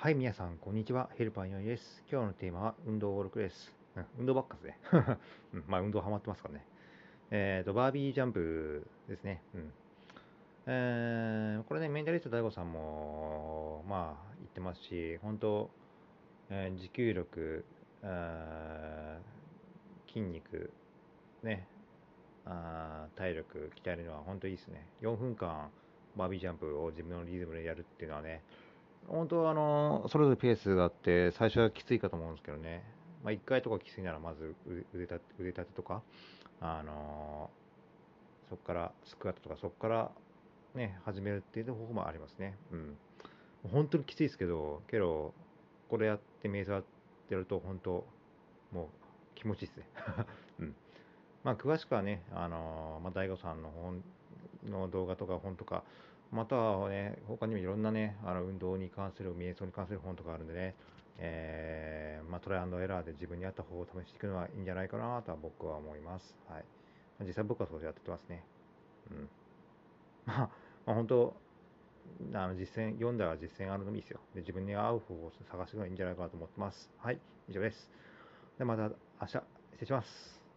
はい、皆さん、こんにちは。ヘルパーにです。今日のテーマは運動ルクです。うん、運動ばっかですね。うん、まあ、運動ハマってますからね。えっ、ー、と、バービージャンプですね。うん。えー、これね、メンタリスト DAIGO さんも、まあ、言ってますし、本当、えー、持久力、筋肉、ね、あ体力鍛えるのは本当いいですね。4分間、バービージャンプを自分のリズムでやるっていうのはね、本当はあの、それぞれペースがあって、最初はきついかと思うんですけどね。まあ、1回とかきついなら、まず腕立て腕立てとか、あのそこからスクワットとか、そこからね、始めるっていう方法もありますね。うん。本当にきついですけど、けど、これやって、瞑想やってると、本当、もう気持ちいいですね。うん。まあ、詳しくはね、あのまあ、大悟さんの本の動画とか本とか、またはね、他にもいろんなね、あの運動に関する、瞑想に関する本とかあるんでね、えー、まあ、トライアンドエラーで自分に合った方法を試していくのはいいんじゃないかなとは僕は思います。はい。実際僕はそうやってますね。うん。まあ、まあ、本当、あの実践、読んだら実践あるのもいいですよ。で自分に合う方法を探すのがいいんじゃないかなと思ってます。はい、以上です。で、また明日、失礼します。